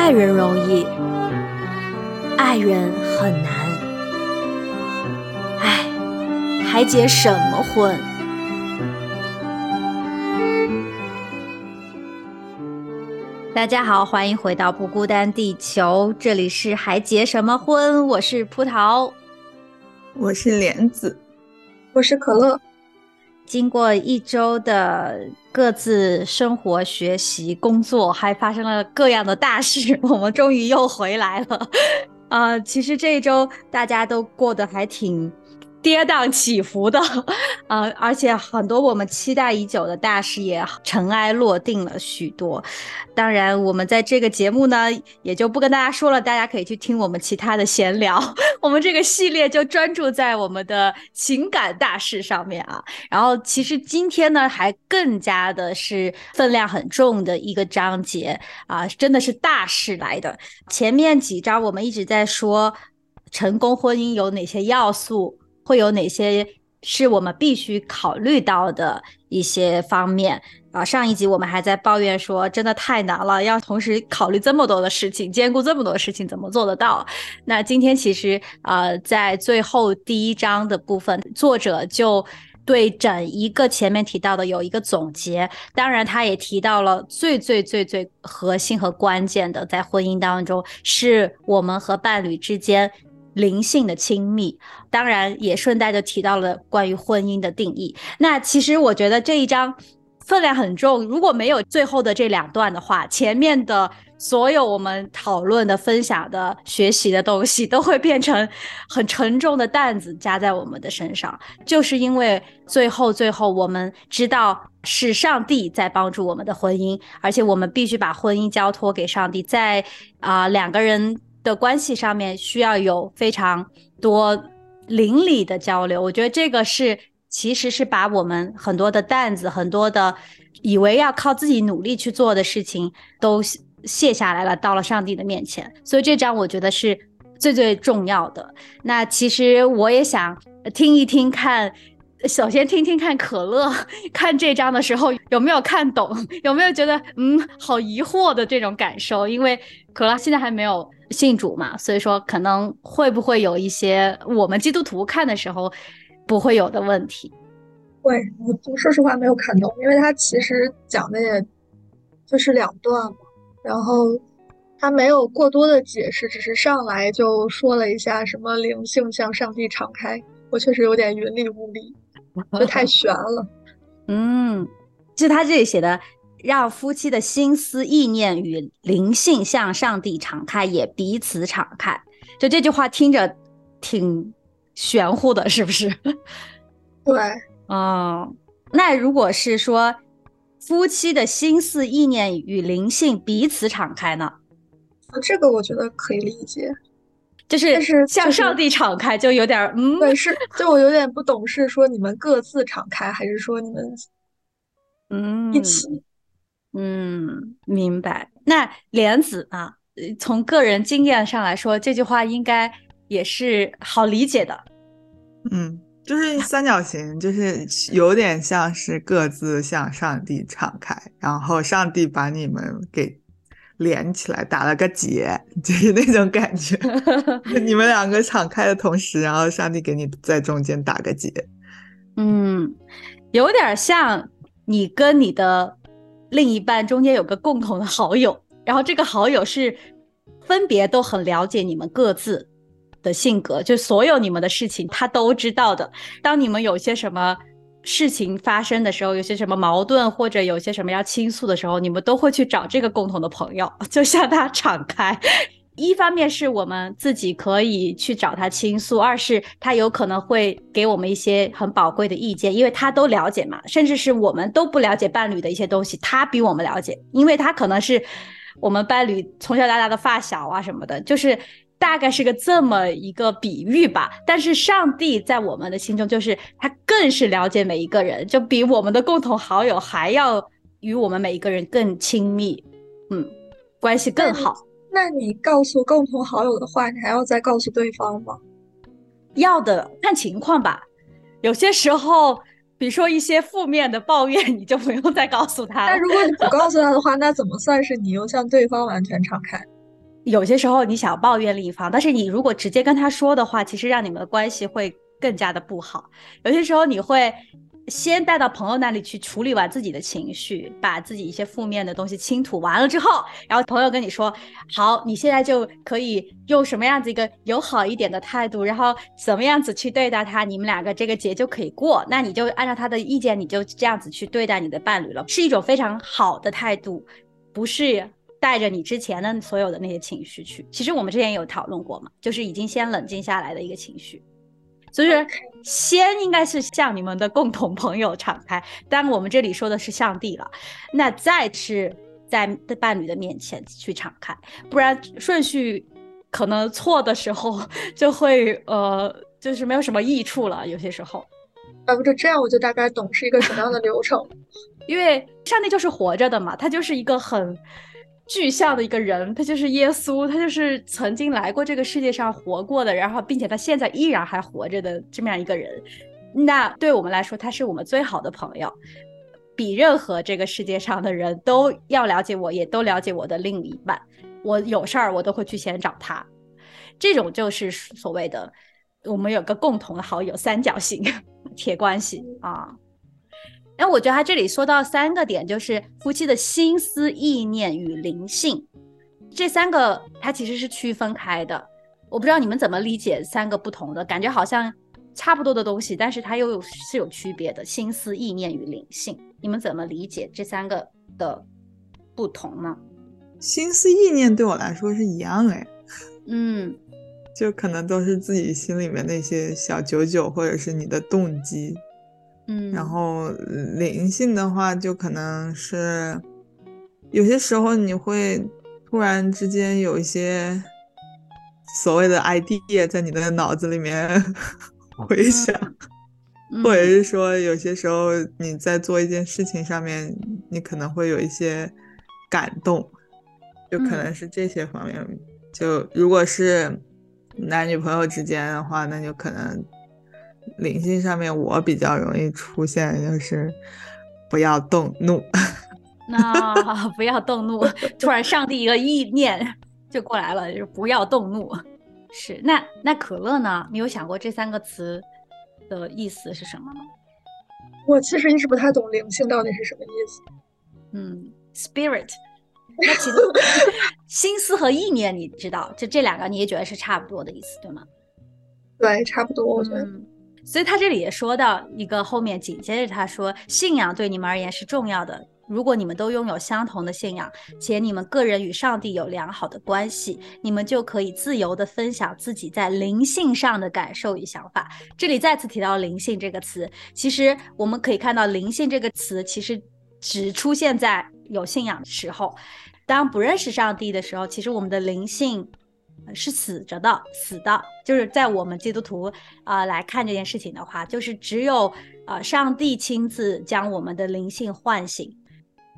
爱人容易，爱人很难。唉，还结什么婚？大家好，欢迎回到不孤单地球，这里是还结什么婚？我是葡萄，我是莲子，我是可乐。经过一周的各自生活、学习、工作，还发生了各样的大事，我们终于又回来了。呃，其实这一周大家都过得还挺。跌宕起伏的，呃，而且很多我们期待已久的大事也尘埃落定了许多。当然，我们在这个节目呢，也就不跟大家说了，大家可以去听我们其他的闲聊。我们这个系列就专注在我们的情感大事上面啊。然后，其实今天呢，还更加的是分量很重的一个章节啊，真的是大事来的。前面几章我们一直在说成功婚姻有哪些要素。会有哪些是我们必须考虑到的一些方面啊？上一集我们还在抱怨说，真的太难了，要同时考虑这么多的事情，兼顾这么多事情，怎么做得到？那今天其实呃，在最后第一章的部分，作者就对整一个前面提到的有一个总结，当然他也提到了最最最最核心和关键的，在婚姻当中，是我们和伴侣之间。灵性的亲密，当然也顺带就提到了关于婚姻的定义。那其实我觉得这一章分量很重，如果没有最后的这两段的话，前面的所有我们讨论的、分享的、学习的东西都会变成很沉重的担子加在我们的身上。就是因为最后最后我们知道是上帝在帮助我们的婚姻，而且我们必须把婚姻交托给上帝，在啊两个人。的关系上面需要有非常多邻里的交流，我觉得这个是其实是把我们很多的担子、很多的以为要靠自己努力去做的事情都卸下来了，到了上帝的面前。所以这张我觉得是最最重要的。那其实我也想听一听看，首先听听看可乐 看这张的时候有没有看懂，有没有觉得嗯好疑惑的这种感受，因为可乐现在还没有。信主嘛，所以说可能会不会有一些我们基督徒看的时候不会有的问题？会，我说实话没有看懂，因为他其实讲的也就是两段嘛，然后他没有过多的解释，只是上来就说了一下什么灵性向上帝敞开，我确实有点云里雾里，就太悬了。嗯，就他这里写的。让夫妻的心思意念与灵性向上帝敞开，也彼此敞开。就这句话听着挺玄乎的，是不是？对，嗯。那如果是说夫妻的心思意念与灵性彼此敞开呢？这个我觉得可以理解，就是是向上帝敞开，就有点嗯，对，是就我有点不懂，是说你们各自敞开，还是说你们嗯一起？嗯，明白。那莲子啊，从个人经验上来说，这句话应该也是好理解的。嗯，就是三角形，就是 有点像是各自向上帝敞开，然后上帝把你们给连起来，打了个结，就是那种感觉。你们两个敞开的同时，然后上帝给你在中间打个结。嗯，有点像你跟你的。另一半中间有个共同的好友，然后这个好友是分别都很了解你们各自的性格，就所有你们的事情他都知道的。当你们有些什么事情发生的时候，有些什么矛盾或者有些什么要倾诉的时候，你们都会去找这个共同的朋友，就向他敞开。一方面是我们自己可以去找他倾诉，二是他有可能会给我们一些很宝贵的意见，因为他都了解嘛，甚至是我们都不了解伴侣的一些东西，他比我们了解，因为他可能是我们伴侣从小到大的发小啊什么的，就是大概是个这么一个比喻吧。但是上帝在我们的心中，就是他更是了解每一个人，就比我们的共同好友还要与我们每一个人更亲密，嗯，关系更好。那你告诉共同好友的话，你还要再告诉对方吗？要的，看情况吧。有些时候，比如说一些负面的抱怨，你就不用再告诉他。那如果你不告诉他的话，那怎么算是你又向对方完全敞开？有些时候你想抱怨另一方，但是你如果直接跟他说的话，其实让你们的关系会更加的不好。有些时候你会先带到朋友那里去处理完自己的情绪，把自己一些负面的东西倾吐完了之后，然后朋友跟你说：“好，你现在就可以用什么样子一个友好一点的态度，然后怎么样子去对待他，你们两个这个节就可以过。那你就按照他的意见，你就这样子去对待你的伴侣了，是一种非常好的态度，不是。”带着你之前的所有的那些情绪去，其实我们之前有讨论过嘛，就是已经先冷静下来的一个情绪，所以说先应该是向你们的共同朋友敞开，当然我们这里说的是上帝了，那再是在伴侣的面前去敞开，不然顺序可能错的时候就会呃就是没有什么益处了，有些时候。啊，不，就这样我就大概懂是一个什么样的流程，因为上帝就是活着的嘛，他就是一个很。具象的一个人，他就是耶稣，他就是曾经来过这个世界上活过的，然后并且他现在依然还活着的这么样一个人。那对我们来说，他是我们最好的朋友，比任何这个世界上的人都要了解我，也都了解我的另一半。我有事儿，我都会去先找他。这种就是所谓的我们有个共同的好友，三角形 铁关系啊。那我觉得他这里说到三个点，就是夫妻的心思意念与灵性，这三个它其实是区分开的。我不知道你们怎么理解三个不同的，感觉好像差不多的东西，但是它又有是有区别的。心思意念与灵性，你们怎么理解这三个的不同呢？心思意念对我来说是一样哎，嗯，就可能都是自己心里面那些小九九，或者是你的动机。嗯，然后灵性的话，就可能是有些时候你会突然之间有一些所谓的 idea 在你的脑子里面 回想，或者是说有些时候你在做一件事情上面，你可能会有一些感动，就可能是这些方面。就如果是男女朋友之间的话，那就可能。灵性上面，我比较容易出现就是不要动怒。那 不要动怒，突然上帝一个意念就过来了，就是不要动怒。是那那可乐呢？你有想过这三个词的意思是什么吗？我其实一直不太懂灵性到底是什么意思。嗯，spirit。那其实 心思和意念，你知道，就这两个你也觉得是差不多的意思，对吗？对，差不多，我觉得。所以他这里也说到一个后面紧接着他说，信仰对你们而言是重要的。如果你们都拥有相同的信仰，且你们个人与上帝有良好的关系，你们就可以自由的分享自己在灵性上的感受与想法。这里再次提到灵性这个词，其实我们可以看到灵性这个词其实只出现在有信仰的时候，当不认识上帝的时候，其实我们的灵性。是死着的，死的，就是在我们基督徒啊来看这件事情的话，就是只有啊上帝亲自将我们的灵性唤醒，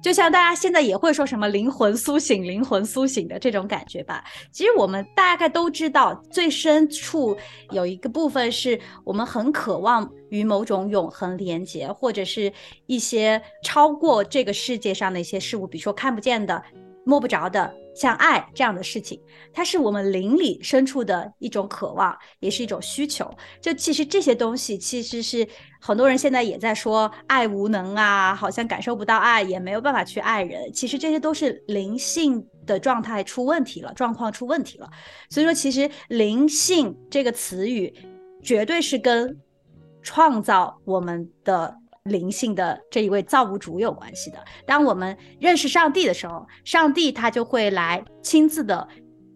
就像大家现在也会说什么灵魂苏醒、灵魂苏醒的这种感觉吧。其实我们大概都知道，最深处有一个部分是我们很渴望与某种永恒连接，或者是一些超过这个世界上的一些事物，比如说看不见的。摸不着的，像爱这样的事情，它是我们灵里深处的一种渴望，也是一种需求。就其实这些东西，其实是很多人现在也在说爱无能啊，好像感受不到爱，也没有办法去爱人。其实这些都是灵性的状态出问题了，状况出问题了。所以说，其实灵性这个词语，绝对是跟创造我们的。灵性的这一位造物主有关系的。当我们认识上帝的时候，上帝他就会来亲自的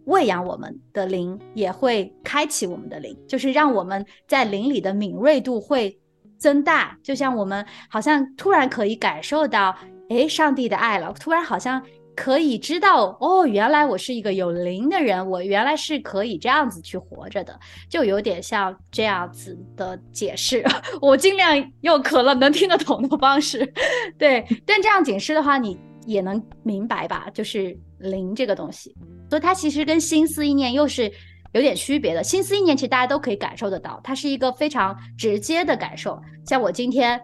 喂养我们的灵，也会开启我们的灵，就是让我们在灵里的敏锐度会增大。就像我们好像突然可以感受到，哎，上帝的爱了，突然好像。可以知道哦，原来我是一个有灵的人，我原来是可以这样子去活着的，就有点像这样子的解释。我尽量用可乐能听得懂的方式，对。但这样解释的话，你也能明白吧？就是灵这个东西，所以它其实跟心思意念又是有点区别的。心思意念其实大家都可以感受得到，它是一个非常直接的感受。像我今天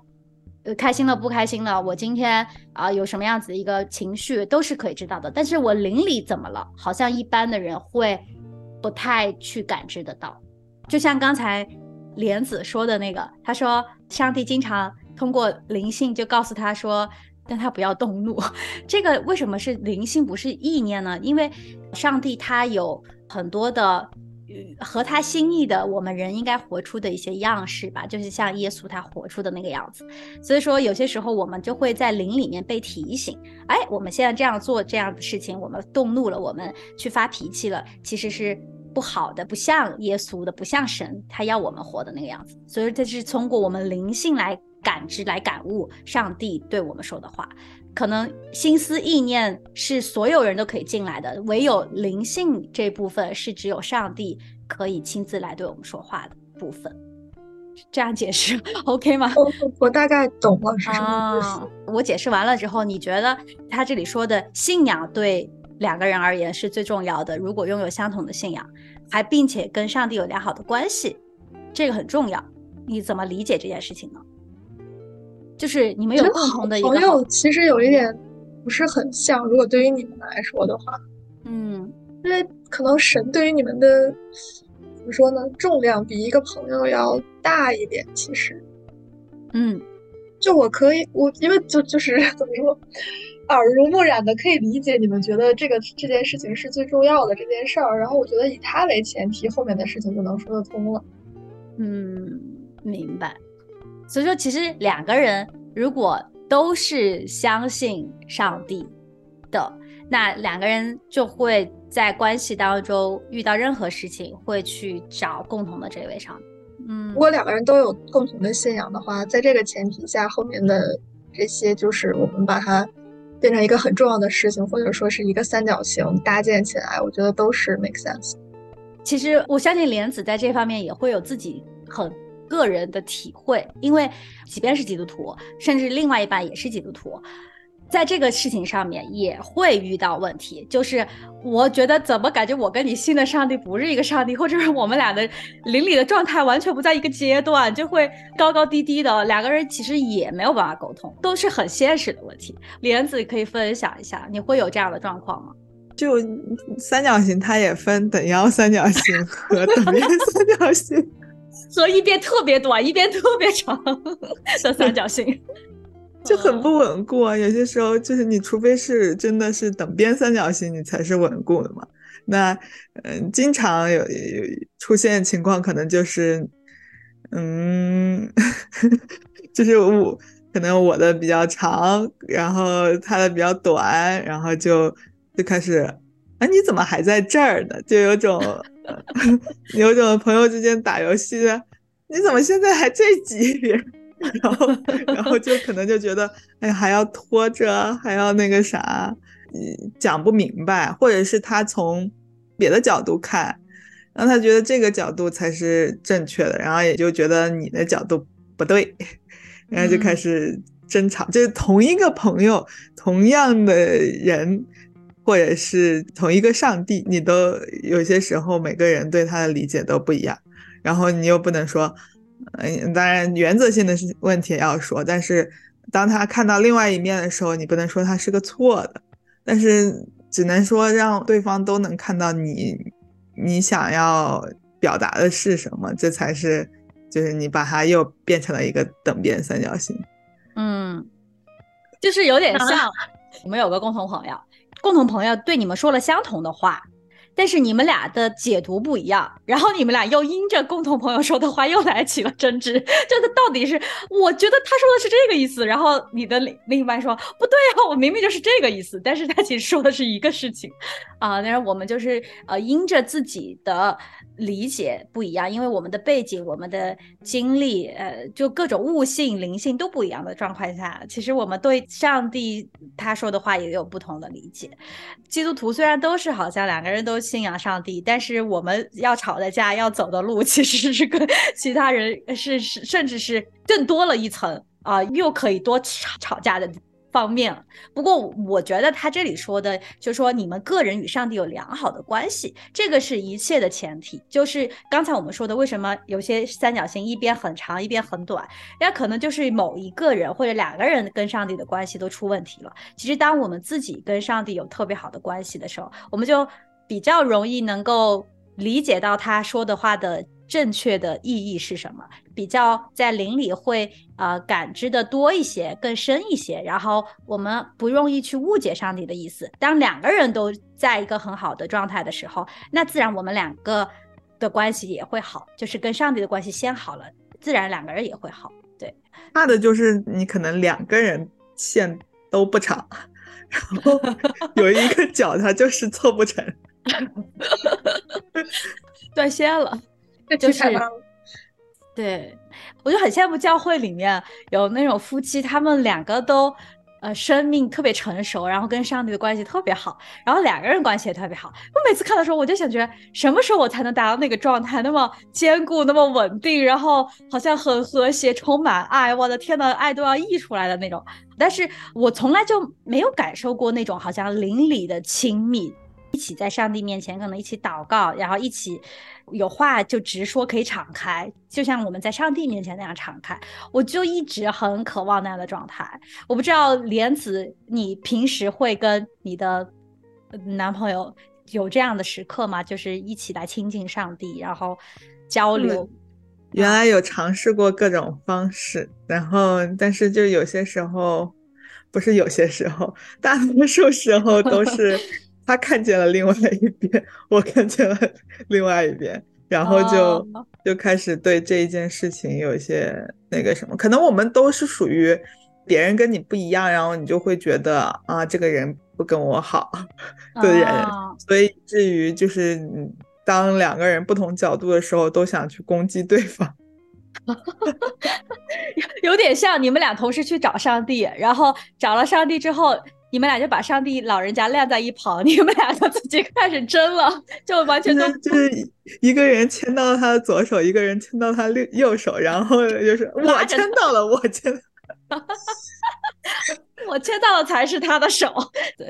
呃，开心了不开心了，我今天啊有什么样子的一个情绪都是可以知道的。但是我邻里怎么了？好像一般的人会不太去感知得到。就像刚才莲子说的那个，他说上帝经常通过灵性就告诉他说，让他不要动怒。这个为什么是灵性不是意念呢？因为上帝他有很多的。和他心意的，我们人应该活出的一些样式吧，就是像耶稣他活出的那个样子。所以说，有些时候我们就会在灵里面被提醒，哎，我们现在这样做这样的事情，我们动怒了，我们去发脾气了，其实是不好的，不像耶稣的，不像神他要我们活的那个样子。所以这是通过我们灵性来感知、来感悟上帝对我们说的话。可能心思意念是所有人都可以进来的，唯有灵性这部分是只有上帝可以亲自来对我们说话的部分。这样解释 OK 吗？我我大概懂了是什么意思。我解释完了之后，你觉得他这里说的信仰对两个人而言是最重要的？如果拥有相同的信仰，还并且跟上帝有良好的关系，这个很重要。你怎么理解这件事情呢？就是你们有共同的一个朋友，其实有一点不是很像。如果对于你们来说的话，嗯，因为可能神对于你们的怎么说呢，重量比一个朋友要大一点。其实，嗯，就我可以，我因为就就是 怎么说，耳濡目染的可以理解你们觉得这个这件事情是最重要的这件事儿。然后我觉得以他为前提，后面的事情就能说得通了。嗯，明白。所以说，其实两个人如果都是相信上帝的，那两个人就会在关系当中遇到任何事情，会去找共同的这位上帝。嗯，如果两个人都有共同的信仰的话，在这个前提下，后面的这些就是我们把它变成一个很重要的事情，或者说是一个三角形搭建起来，我觉得都是 make sense。其实我相信莲子在这方面也会有自己很。个人的体会，因为即便是基督徒，甚至另外一半也是基督徒，在这个事情上面也会遇到问题。就是我觉得怎么感觉我跟你信的上帝不是一个上帝，或者是我们俩的邻里的状态完全不在一个阶段，就会高高低低的。两个人其实也没有办法沟通，都是很现实的问题。莲子可以分享一下，你会有这样的状况吗？就三角形，它也分等腰三角形和等边三角形。和一边特别短，一边特别长 的三角形，就很不稳固啊。有些时候就是你，除非是真的是等边三角形，你才是稳固的嘛。那嗯，经常有有出现情况，可能就是嗯，就是我可能我的比较长，然后他的比较短，然后就就开始，啊，你怎么还在这儿呢？就有种。有种朋友之间打游戏的，你怎么现在还这级别？然后，然后就可能就觉得，哎呀，还要拖着，还要那个啥，讲不明白，或者是他从别的角度看，然后他觉得这个角度才是正确的，然后也就觉得你的角度不对，然后就开始争吵。就是同一个朋友，同样的人。或者是同一个上帝，你都有些时候每个人对他的理解都不一样，然后你又不能说，嗯，当然原则性的问题也要说，但是当他看到另外一面的时候，你不能说他是个错的，但是只能说让对方都能看到你你想要表达的是什么，这才是就是你把它又变成了一个等边三角形，嗯，就是有点像我们有个共同朋友。共同朋友对你们说了相同的话，但是你们俩的解读不一样，然后你们俩又因着共同朋友说的话又来起了争执。这 个到底是？我觉得他说的是这个意思，然后你的另另一半说不对啊，我明明就是这个意思，但是他其实说的是一个事情啊。但是我们就是呃，因着自己的。理解不一样，因为我们的背景、我们的经历，呃，就各种悟性、灵性都不一样的状况下，其实我们对上帝他说的话也有不同的理解。基督徒虽然都是好像两个人都信仰上帝，但是我们要吵的架、要走的路，其实是跟其他人是是甚至是更多了一层啊，又可以多吵吵架的方面。不过我觉得他这里说的，就是说你们个人与上帝有良好的关系，这个是一切的前提。就是刚才我们说的，为什么有些三角形一边很长一边很短，那可能就是某一个人或者两个人跟上帝的关系都出问题了。其实当我们自己跟上帝有特别好的关系的时候，我们就比较容易能够理解到他说的话的。正确的意义是什么？比较在灵里会呃感知的多一些，更深一些，然后我们不容易去误解上帝的意思。当两个人都在一个很好的状态的时候，那自然我们两个的关系也会好，就是跟上帝的关系先好了，自然两个人也会好。对，怕的就是你可能两个人线都不长，然后有一个角它就是凑不成，断线了。就是，对，我就很羡慕教会里面有那种夫妻，他们两个都呃生命特别成熟，然后跟上帝的关系特别好，然后两个人关系也特别好。我每次看的时候，我就想觉得什么时候我才能达到那个状态，那么坚固，那么稳定，然后好像很和谐，充满爱。我的天呐，爱都要溢出来的那种。但是我从来就没有感受过那种好像邻里的亲密。一起在上帝面前，可能一起祷告，然后一起有话就直说，可以敞开，就像我们在上帝面前那样敞开。我就一直很渴望那样的状态。我不知道莲子，你平时会跟你的男朋友有这样的时刻吗？就是一起来亲近上帝，然后交流。原来有尝试过各种方式，然后但是就有些时候，不是有些时候，大多数时候都是。他看见了另外一边，我看见了另外一边，然后就就开始对这一件事情有一些那个什么，可能我们都是属于别人跟你不一样，然后你就会觉得啊，这个人不跟我好的 人，所以至于就是当两个人不同角度的时候，都想去攻击对方，有点像你们俩同时去找上帝，然后找了上帝之后。你们俩就把上帝老人家晾在一旁，你们俩就自己开始争了，就完全都就是一个人牵到他的左手，一个人牵到他右右手，然后就是我牵到了，我牵，我牵到了才是他的手，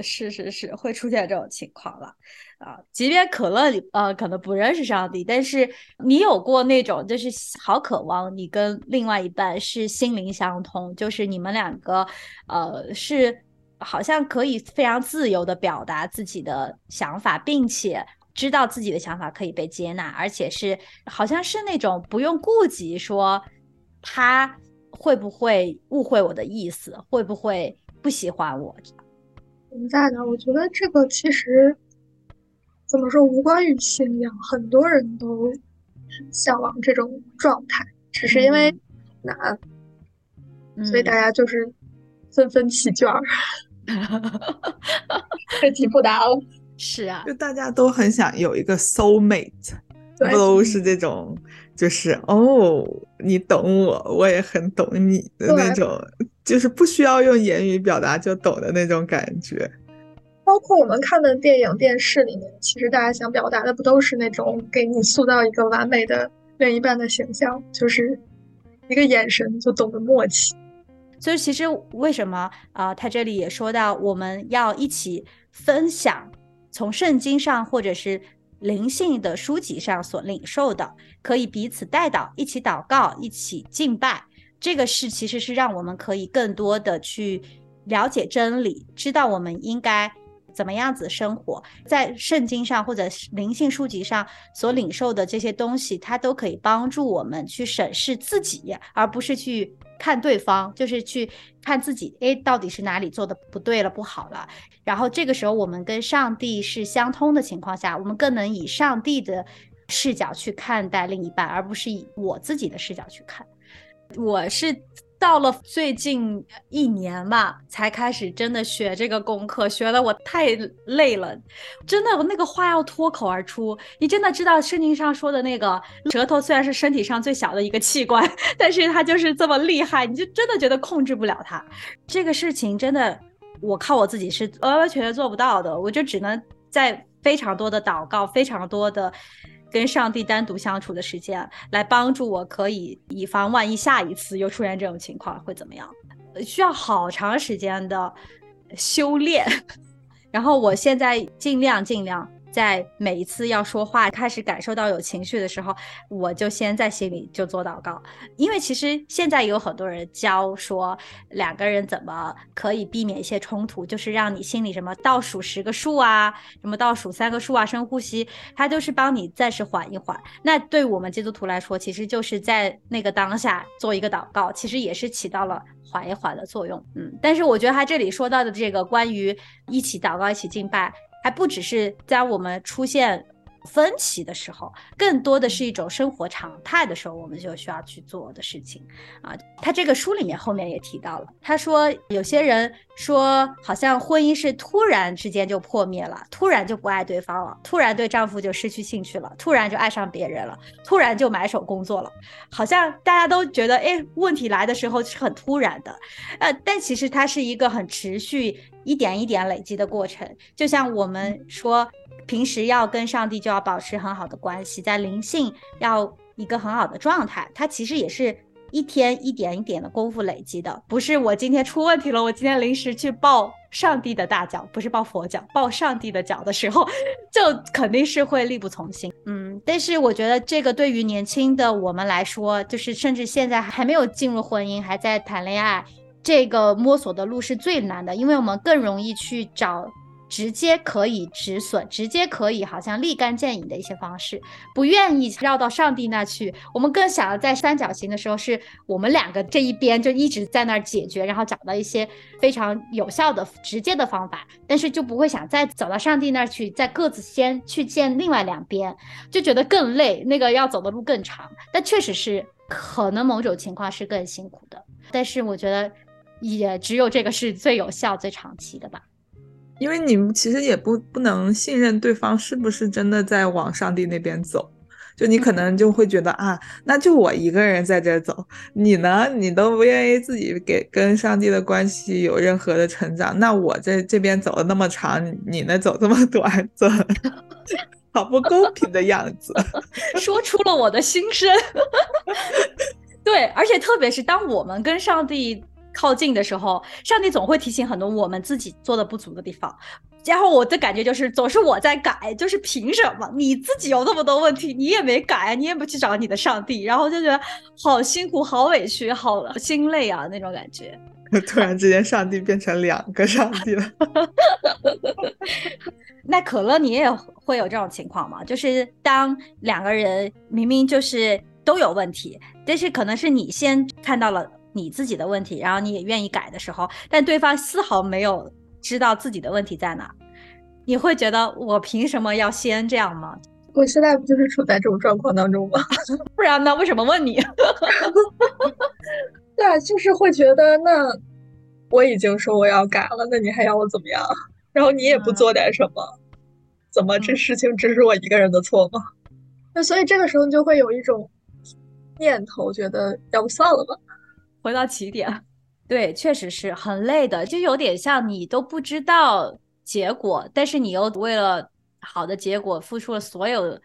是是是，会出现这种情况了啊！即便可乐里呃可能不认识上帝，但是你有过那种就是好渴望你跟另外一半是心灵相通，就是你们两个呃是。好像可以非常自由的表达自己的想法，并且知道自己的想法可以被接纳，而且是好像是那种不用顾及说他会不会误会我的意思，会不会不喜欢我。存在的，我觉得这个其实怎么说无关于信仰，很多人都向往这种状态，只是因为难，所以大家就是纷纷弃卷儿。这题不答哦。是啊，就大家都很想有一个 soul mate，不都是这种，就是哦，你懂我，我也很懂你的那种，就是不需要用言语表达就懂的那种感觉。包括我们看的电影、电视里面，其实大家想表达的不都是那种给你塑造一个完美的另一半的形象，就是一个眼神就懂得默契。所以其实为什么啊？他这里也说到，我们要一起分享从圣经上或者是灵性的书籍上所领受的，可以彼此带导，一起祷告，一起敬拜。这个是其实是让我们可以更多的去了解真理，知道我们应该怎么样子生活在圣经上或者灵性书籍上所领受的这些东西，它都可以帮助我们去审视自己，而不是去。看对方就是去看自己，哎，到底是哪里做的不对了、不好了。然后这个时候，我们跟上帝是相通的情况下，我们更能以上帝的视角去看待另一半，而不是以我自己的视角去看。我是。到了最近一年吧，才开始真的学这个功课，学的我太累了，真的，我那个话要脱口而出。你真的知道圣经上说的那个舌头虽然是身体上最小的一个器官，但是它就是这么厉害，你就真的觉得控制不了它。这个事情真的，我靠我自己是完完全全做不到的，我就只能在非常多的祷告，非常多的。跟上帝单独相处的时间，来帮助我，可以以防万一下一次又出现这种情况会怎么样？需要好长时间的修炼。然后我现在尽量尽量。在每一次要说话、开始感受到有情绪的时候，我就先在心里就做祷告，因为其实现在也有很多人教说两个人怎么可以避免一些冲突，就是让你心里什么倒数十个数啊，什么倒数三个数啊，深呼吸，它就是帮你暂时缓一缓。那对我们基督徒来说，其实就是在那个当下做一个祷告，其实也是起到了缓一缓的作用。嗯，但是我觉得他这里说到的这个关于一起祷告、一起敬拜。还不只是在我们出现分歧的时候，更多的是一种生活常态的时候，我们就需要去做的事情啊。他这个书里面后面也提到了，他说有些人说，好像婚姻是突然之间就破灭了，突然就不爱对方了，突然对丈夫就失去兴趣了，突然就爱上别人了，突然就买手工作了，好像大家都觉得，哎，问题来的时候是很突然的，呃，但其实它是一个很持续。一点一点累积的过程，就像我们说，平时要跟上帝就要保持很好的关系，在灵性要一个很好的状态，它其实也是一天一点一点的功夫累积的，不是我今天出问题了，我今天临时去抱上帝的大脚，不是抱佛脚，抱上帝的脚的时候，就肯定是会力不从心。嗯，但是我觉得这个对于年轻的我们来说，就是甚至现在还没有进入婚姻，还在谈恋爱。这个摸索的路是最难的，因为我们更容易去找直接可以止损、直接可以好像立竿见影的一些方式，不愿意绕到上帝那去。我们更想要在三角形的时候，是我们两个这一边就一直在那儿解决，然后找到一些非常有效的、直接的方法，但是就不会想再走到上帝那儿去，再各自先去见另外两边，就觉得更累，那个要走的路更长。但确实是可能某种情况是更辛苦的，但是我觉得。也只有这个是最有效、最长期的吧，因为你们其实也不不能信任对方是不是真的在往上帝那边走，就你可能就会觉得啊，那就我一个人在这走，你呢，你都不愿意自己给跟上帝的关系有任何的成长，那我在这边走了那么长，你呢走这么短，这好不公平的样子，说出了我的心声。对，而且特别是当我们跟上帝。靠近的时候，上帝总会提醒很多我们自己做的不足的地方，然后我的感觉就是总是我在改，就是凭什么你自己有那么多问题，你也没改，你也不去找你的上帝，然后就觉得好辛苦、好委屈、好心累啊那种感觉。突然之间，上帝变成两个上帝了。那可乐，你也会有这种情况吗？就是当两个人明明就是都有问题，但是可能是你先看到了。你自己的问题，然后你也愿意改的时候，但对方丝毫没有知道自己的问题在哪，你会觉得我凭什么要先这样吗？我现在不就是处在这种状况当中吗？不然呢？为什么问你？对啊，就是会觉得那我已经说我要改了，那你还要我怎么样？然后你也不做点什么，怎么这事情只是我一个人的错吗？那所以这个时候你就会有一种念头，觉得要不算了吧。回到起点，对，确实是很累的，就有点像你都不知道结果，但是你又为了好的结果付出了所有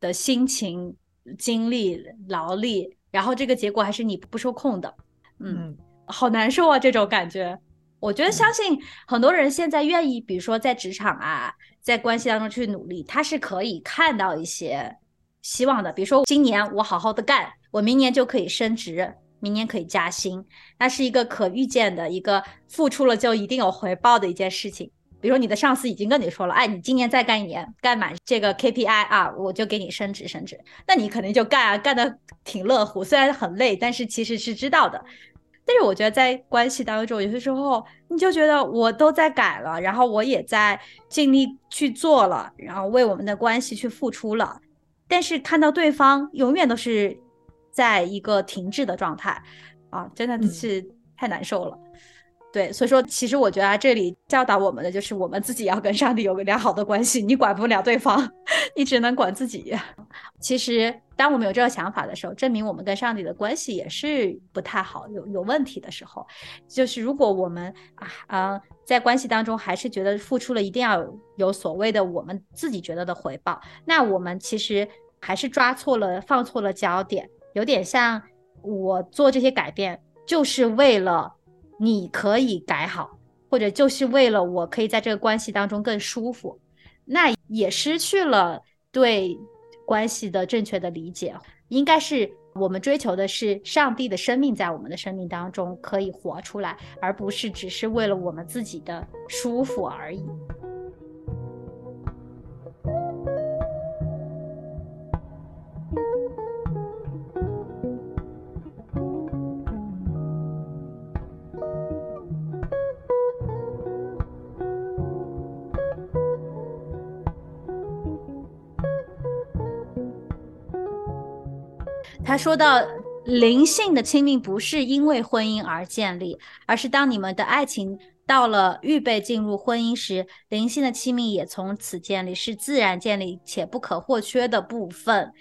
的心情、精力、劳力，然后这个结果还是你不受控的，嗯，好难受啊，这种感觉。我觉得相信很多人现在愿意，比如说在职场啊，在关系当中去努力，他是可以看到一些希望的。比如说今年我好好的干，我明年就可以升职。明年可以加薪，那是一个可预见的一个付出了就一定有回报的一件事情。比如说你的上司已经跟你说了，哎，你今年再干一年，干满这个 KPI 啊，我就给你升职升职。那你肯定就干啊，干的挺乐乎，虽然很累，但是其实是知道的。但是我觉得在关系当中，有些时候你就觉得我都在改了，然后我也在尽力去做了，然后为我们的关系去付出了，但是看到对方永远都是。在一个停滞的状态，啊，真的是太难受了。对，所以说，其实我觉得这里教导我们的就是，我们自己要跟上帝有个良好的关系。你管不了对方，你只能管自己。其实，当我们有这个想法的时候，证明我们跟上帝的关系也是不太好，有有问题的时候。就是如果我们啊啊，在关系当中还是觉得付出了一定要有所谓的我们自己觉得的回报，那我们其实还是抓错了，放错了焦点。有点像我做这些改变，就是为了你可以改好，或者就是为了我可以在这个关系当中更舒服，那也失去了对关系的正确的理解。应该是我们追求的是上帝的生命在我们的生命当中可以活出来，而不是只是为了我们自己的舒服而已。他说到，灵性的亲密不是因为婚姻而建立，而是当你们的爱情到了预备进入婚姻时，灵性的亲密也从此建立，是自然建立且不可或缺的部分。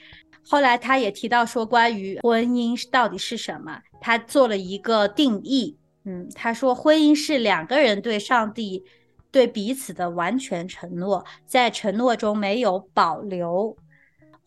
后来他也提到说，关于婚姻到底是什么，他做了一个定义。嗯，他说，婚姻是两个人对上帝、对彼此的完全承诺，在承诺中没有保留。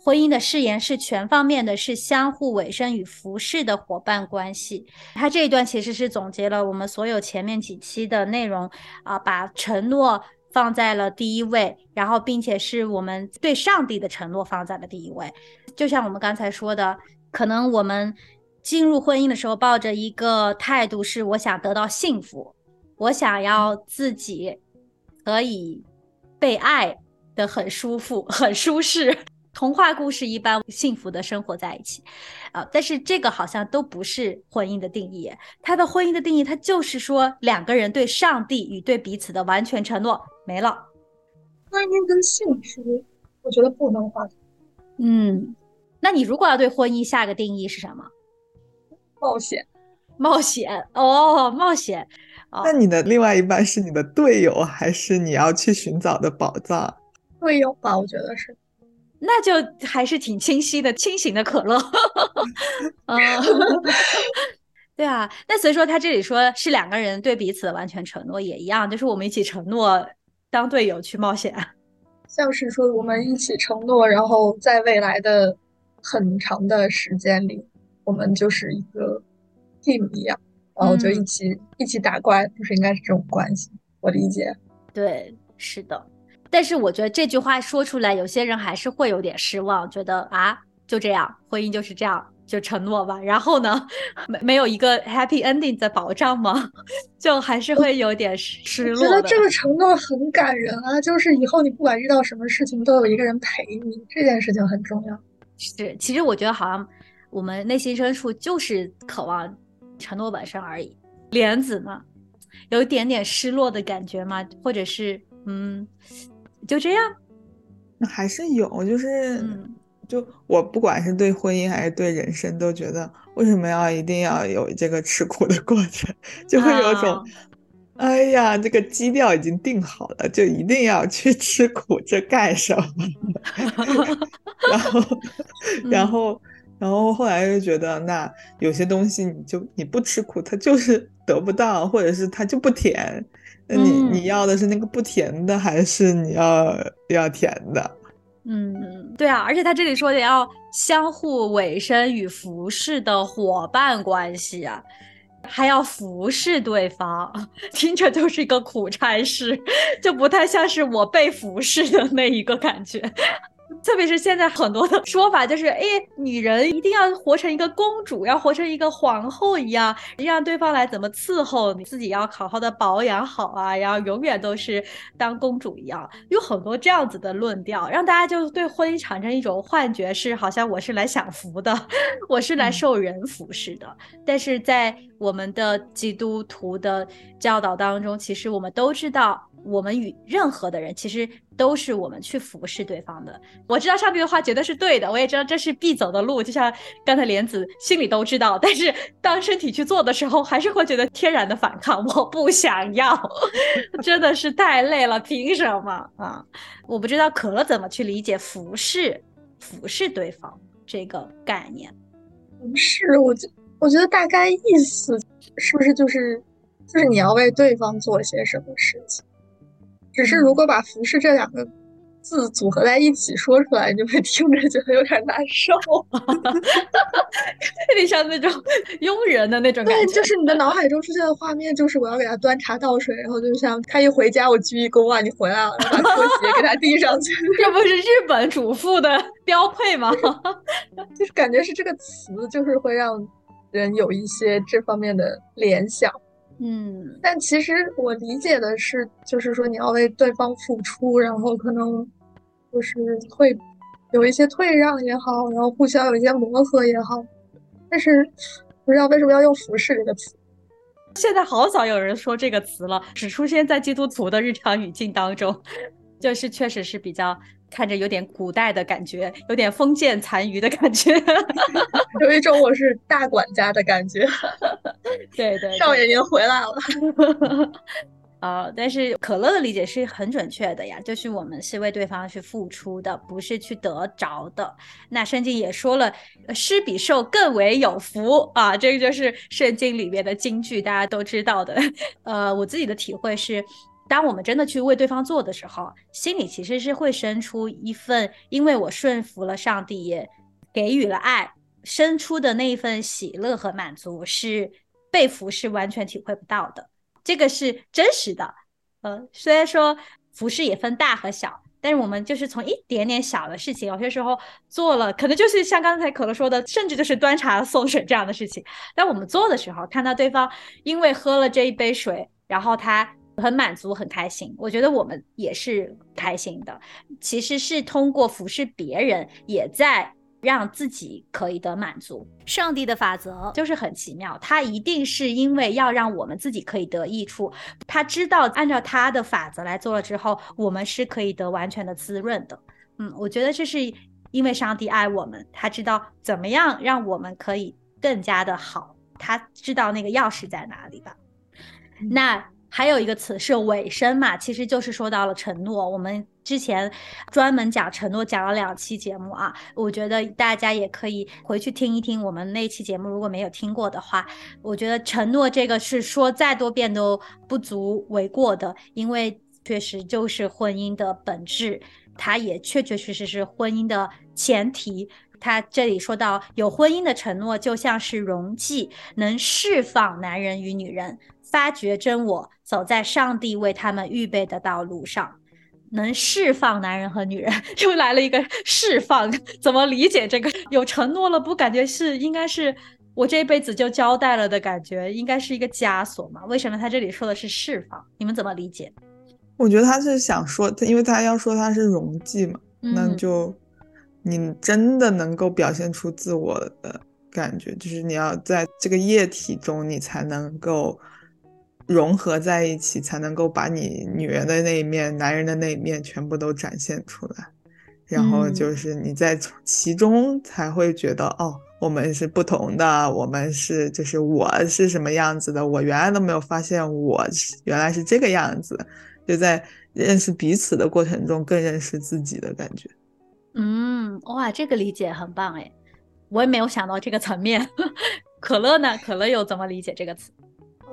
婚姻的誓言是全方面的，是相互委身与服侍的伙伴关系。他这一段其实是总结了我们所有前面几期的内容啊，把承诺放在了第一位，然后并且是我们对上帝的承诺放在了第一位。就像我们刚才说的，可能我们进入婚姻的时候抱着一个态度是：我想得到幸福，我想要自己可以被爱的很舒服、很舒适。童话故事一般幸福的生活在一起，啊，但是这个好像都不是婚姻的定义。他的婚姻的定义，他就是说两个人对上帝与对彼此的完全承诺没了。婚姻跟幸福，我觉得不能划等。嗯，那你如果要对婚姻下个定义是什么？冒险，冒险哦，冒险。那你的另外一半是你的队友，还是你要去寻找的宝藏？队友吧，我觉得是。那就还是挺清晰的，清醒的可乐。嗯，对啊。那所以说，他这里说是两个人对彼此的完全承诺，也一样，就是我们一起承诺当队友去冒险。像是说我们一起承诺，然后在未来的很长的时间里，我们就是一个 team 一样，然后就一起一起打怪，就是应该是这种关系？我理解。对，是的。但是我觉得这句话说出来，有些人还是会有点失望，觉得啊，就这样，婚姻就是这样，就承诺吧。然后呢，没没有一个 happy ending 的保障吗？就还是会有点失落。觉得这个承诺很感人啊，就是以后你不管遇到什么事情，都有一个人陪你，这件事情很重要。是，其实我觉得好像我们内心深处就是渴望承诺本身而已。莲子呢，有一点点失落的感觉吗？或者是嗯？就这样，那还是有，就是，就我不管是对婚姻还是对人生，都觉得为什么要一定要有这个吃苦的过程，就会有种，哎呀，这个基调已经定好了，就一定要去吃苦，这干什么？然后，然后，然后后来又觉得，那有些东西你就你不吃苦，它就是得不到，或者是它就不甜。那你你要的是那个不甜的，还是你要要甜的？嗯，对啊，而且他这里说的要相互委身与服侍的伙伴关系啊，还要服侍对方，听着就是一个苦差事，就不太像是我被服侍的那一个感觉。特别是现在很多的 说法就是，哎，女人一定要活成一个公主，要活成一个皇后一样，让对方来怎么伺候你，自己要好好的保养好啊，然后永远都是当公主一样，有很多这样子的论调，让大家就对婚姻产生一种幻觉，是好像我是来享福的，我是来受人服侍的。但是在我们的基督徒的教导当中，其实我们都知道。我们与任何的人，其实都是我们去服侍对方的。我知道上面的话绝对是对的，我也知道这是必走的路。就像刚才莲子心里都知道，但是当身体去做的时候，还是会觉得天然的反抗。我不想要，真的是太累了，凭什么啊？我不知道可乐怎么去理解服侍、服侍对方这个概念。服侍，我觉我觉得大概意思是不是就是就是你要为对方做些什么事情？只是如果把“服饰”这两个字组合在一起说出来，你就会听着觉得有点难受。有点像那种佣人的那种感对，觉。就是你的脑海中出现的画面，就是我要给他端茶倒水，然后就像他一回家，我鞠一躬啊，你回来了，然后把拖鞋给他递上去，这不是日本主妇的标配吗？就是感觉是这个词，就是会让人有一些这方面的联想。嗯但其实我理解的是，就是说你要为对方付出，然后可能就是会有一些退让也好，然后互相有一些磨合也好。但是不知道为什么要用服饰这个词。现在好少有人说这个词了，只出现在基督徒的日常语境当中，就是确实是比较看着有点古代的感觉，有点封建残余的感觉。有一种我是大管家的感觉，对对 对少爷您回来了。啊、但是可乐的理解是很准确的呀，就是我们是为对方去付出的，不是去得着的。那圣经也说了，呃施比受更为有福啊，这个就是圣经里面的金句，大家都知道的。呃，我自己的体会是，当我们真的去为对方做的时候，心里其实是会生出一份，因为我顺服了上帝，也给予了爱，生出的那一份喜乐和满足，是被服是完全体会不到的。这个是真实的。呃，虽然说服饰也分大和小，但是我们就是从一点点小的事情，有些时候做了，可能就是像刚才可乐说的，甚至就是端茶送水这样的事情。当我们做的时候，看到对方因为喝了这一杯水，然后他很满足、很开心，我觉得我们也是开心的。其实是通过服侍别人，也在让自己可以得满足。上帝的法则就是很奇妙，他一定是因为要让我们自己可以得益处，他知道按照他的法则来做了之后，我们是可以得完全的滋润的。嗯，我觉得这是因为上帝爱我们，他知道怎么样让我们可以更加的好，他知道那个钥匙在哪里吧。那还有一个词是尾声嘛，其实就是说到了承诺。我们之前专门讲承诺，讲了两期节目啊，我觉得大家也可以回去听一听我们那期节目，如果没有听过的话，我觉得承诺这个是说再多遍都不足为过的，因为确实就是婚姻的本质，它也确确实实是婚姻的前提。他这里说到，有婚姻的承诺就像是溶剂，能释放男人与女人，发掘真我，走在上帝为他们预备的道路上。能释放男人和女人，又来了一个释放，怎么理解这个？有承诺了，不感觉是应该是我这一辈子就交代了的感觉，应该是一个枷锁嘛？为什么他这里说的是释放？你们怎么理解？我觉得他是想说，因为他要说他是溶剂嘛，那嗯就你真的能够表现出自我的感觉，就是你要在这个液体中，你才能够融合在一起，才能够把你女人的那一面、男人的那一面全部都展现出来。然后嗯就是你在其中才会觉得，哦，我们是不同的，我们是就是我是什么样子的，我原来都没有发现我是原来是这个样子，就在认识彼此的过程中更认识自己的感觉。嗯，哇，这个理解很棒哎，我也没有想到这个层面。可乐呢？可乐又怎么理解这个词？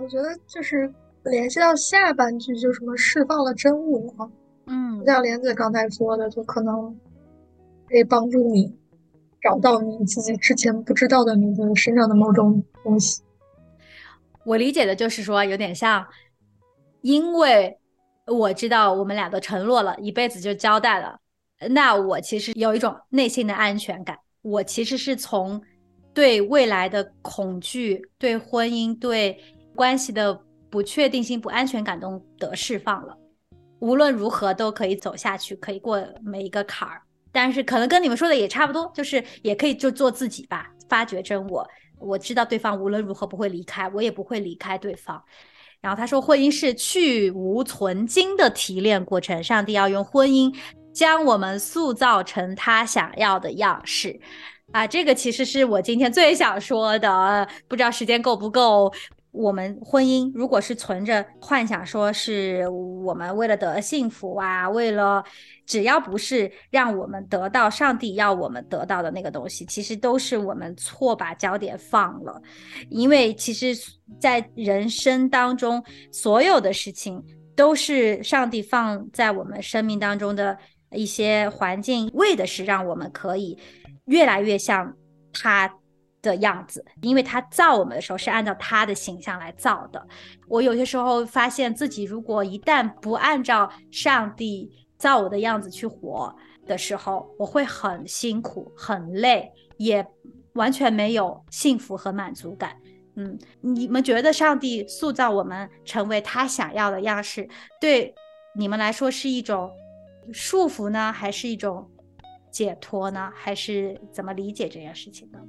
我觉得就是联系到下半句，就什么释放了真我，嗯就像莲子刚才说的，就可能可以帮助你找到你自己之前不知道的你的身上的某种东西。我理解的就是说，有点像，因为我知道我们俩都承诺了，一辈子就交代了，那我其实有一种内心的安全感。我其实是从对未来的恐惧、对婚姻、对关系的不确定性、不安全感中得释放了。无论如何都可以走下去，可以过每一个坎儿。但是可能跟你们说的也差不多，就是也可以就做自己吧，发掘真我。我知道对方无论如何不会离开，我也不会离开对方。然后他说，婚姻是去无存精的提炼过程，上帝要用婚姻将我们塑造成他想要的样式。啊，这个其实是我今天最想说的，不知道时间够不够。我们婚姻如果是存着幻想，说是我们为了得幸福啊，为了只要不是让我们得到上帝要我们得到的那个东西，其实都是我们错把焦点放了。因为其实，在人生当中，所有的事情都是上帝放在我们生命当中的一些环境，为的是让我们可以越来越像他的样子，因为他造我们的时候是按照他的形象来造的。我有些时候发现自己，如果一旦不按照上帝造我的样子去活的时候，我会很辛苦、很累，也完全没有幸福和满足感。嗯，你们觉得上帝塑造我们成为他想要的样式，对你们来说是一种束缚呢，还是一种解脱呢？还是怎么理解这件事情呢？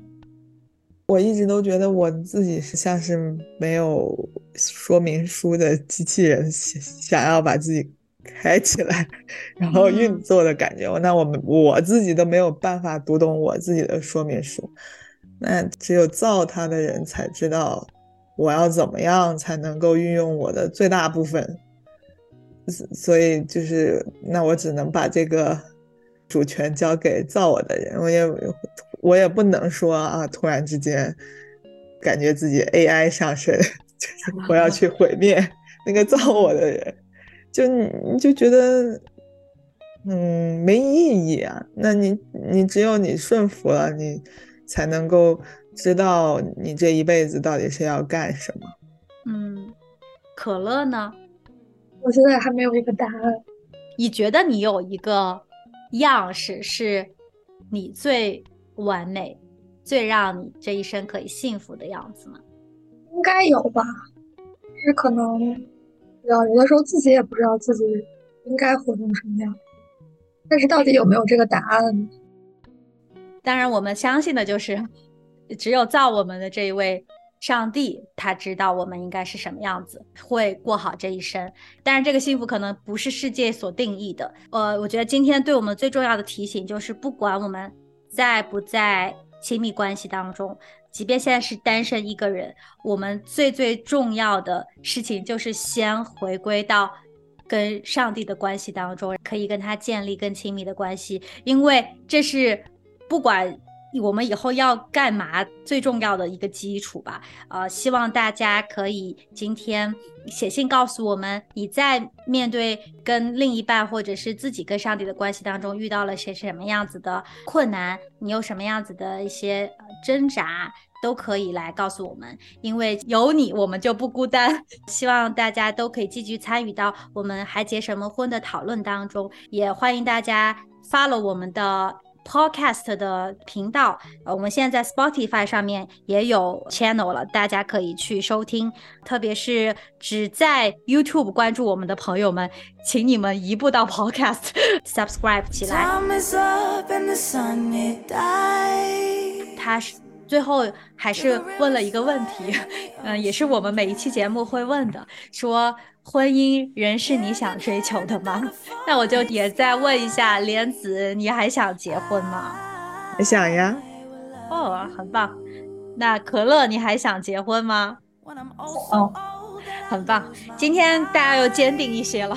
我一直都觉得我自己是像是没有说明书的机器人，想要把自己开起来，然后运作的感觉。那我们我自己都没有办法读懂我自己的说明书。那只有造它的人才知道，我要怎么样才能够运用我的最大部分。所以就是，那我只能把这个主权交给造我的人。我也我也不能说啊，突然之间感觉自己 AI 上身，就是我要去毁灭 那个造我的人，就你就觉得嗯没意义啊。那你你只有你顺服了你。才能够知道你这一辈子到底是要干什么。嗯，可乐呢？我现在还没有一个答案。你觉得你有一个样式是你最完美、最让你这一生可以幸福的样子吗？应该有吧，是可能，有的时候自己也不知道自己应该活成什么样，但是到底有没有这个答案？当然，我们相信的就是，只有造我们的这一位上帝，他知道我们应该是什么样子，会过好这一生。但是，这个幸福可能不是世界所定义的。呃，我觉得今天对我们最重要的提醒就是，不管我们在不在亲密关系当中，即便现在是单身一个人，我们最最重要的事情就是先回归到跟上帝的关系当中，可以跟他建立更亲密的关系，因为这是。不管我们以后要干嘛，最重要的一个基础吧。呃，希望大家可以今天写信告诉我们，你在面对跟另一半或者是自己跟上帝的关系当中遇到了些什么样子的困难，你有什么样子的一些挣扎，都可以来告诉我们。因为有你，我们就不孤单。希望大家都可以积极参与到我们还结什么婚的讨论当中，也欢迎大家发了我们的。Podcast 的频道，呃，我们现在在 Spotify 上面也有 channel 了，大家可以去收听。特别是只在 YouTube 关注我们的朋友们，请你们移步到 Podcast subscribe 起来。他是。最后还是问了一个问题，嗯，也是我们每一期节目会问的，说婚姻仍是你想追求的吗？那我就也再问一下莲子，你还想结婚吗？想呀。哦，很棒。那可乐，你还想结婚吗？哦，很棒。今天大家又坚定一些了。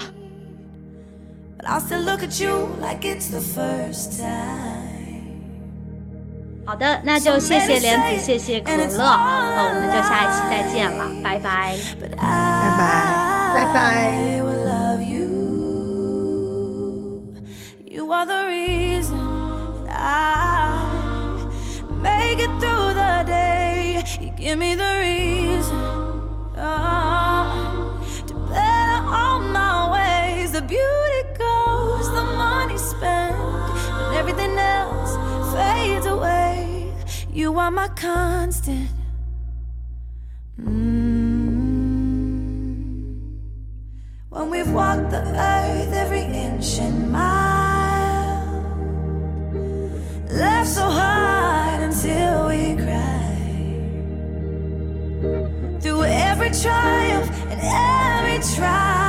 好的，那就谢谢莲子，谢谢可乐，那我们就下一期再见了，拜拜，拜拜，Bye bye. I will love you. You are the reason I make it through the day. You give me the reason oh, to better all my ways. The beauty goes, the money spent, and everything else fades away. You are my constant. Mm. When we've walked the earth every inch and mile, laughed so hard until we cried. Through every triumph and every trial,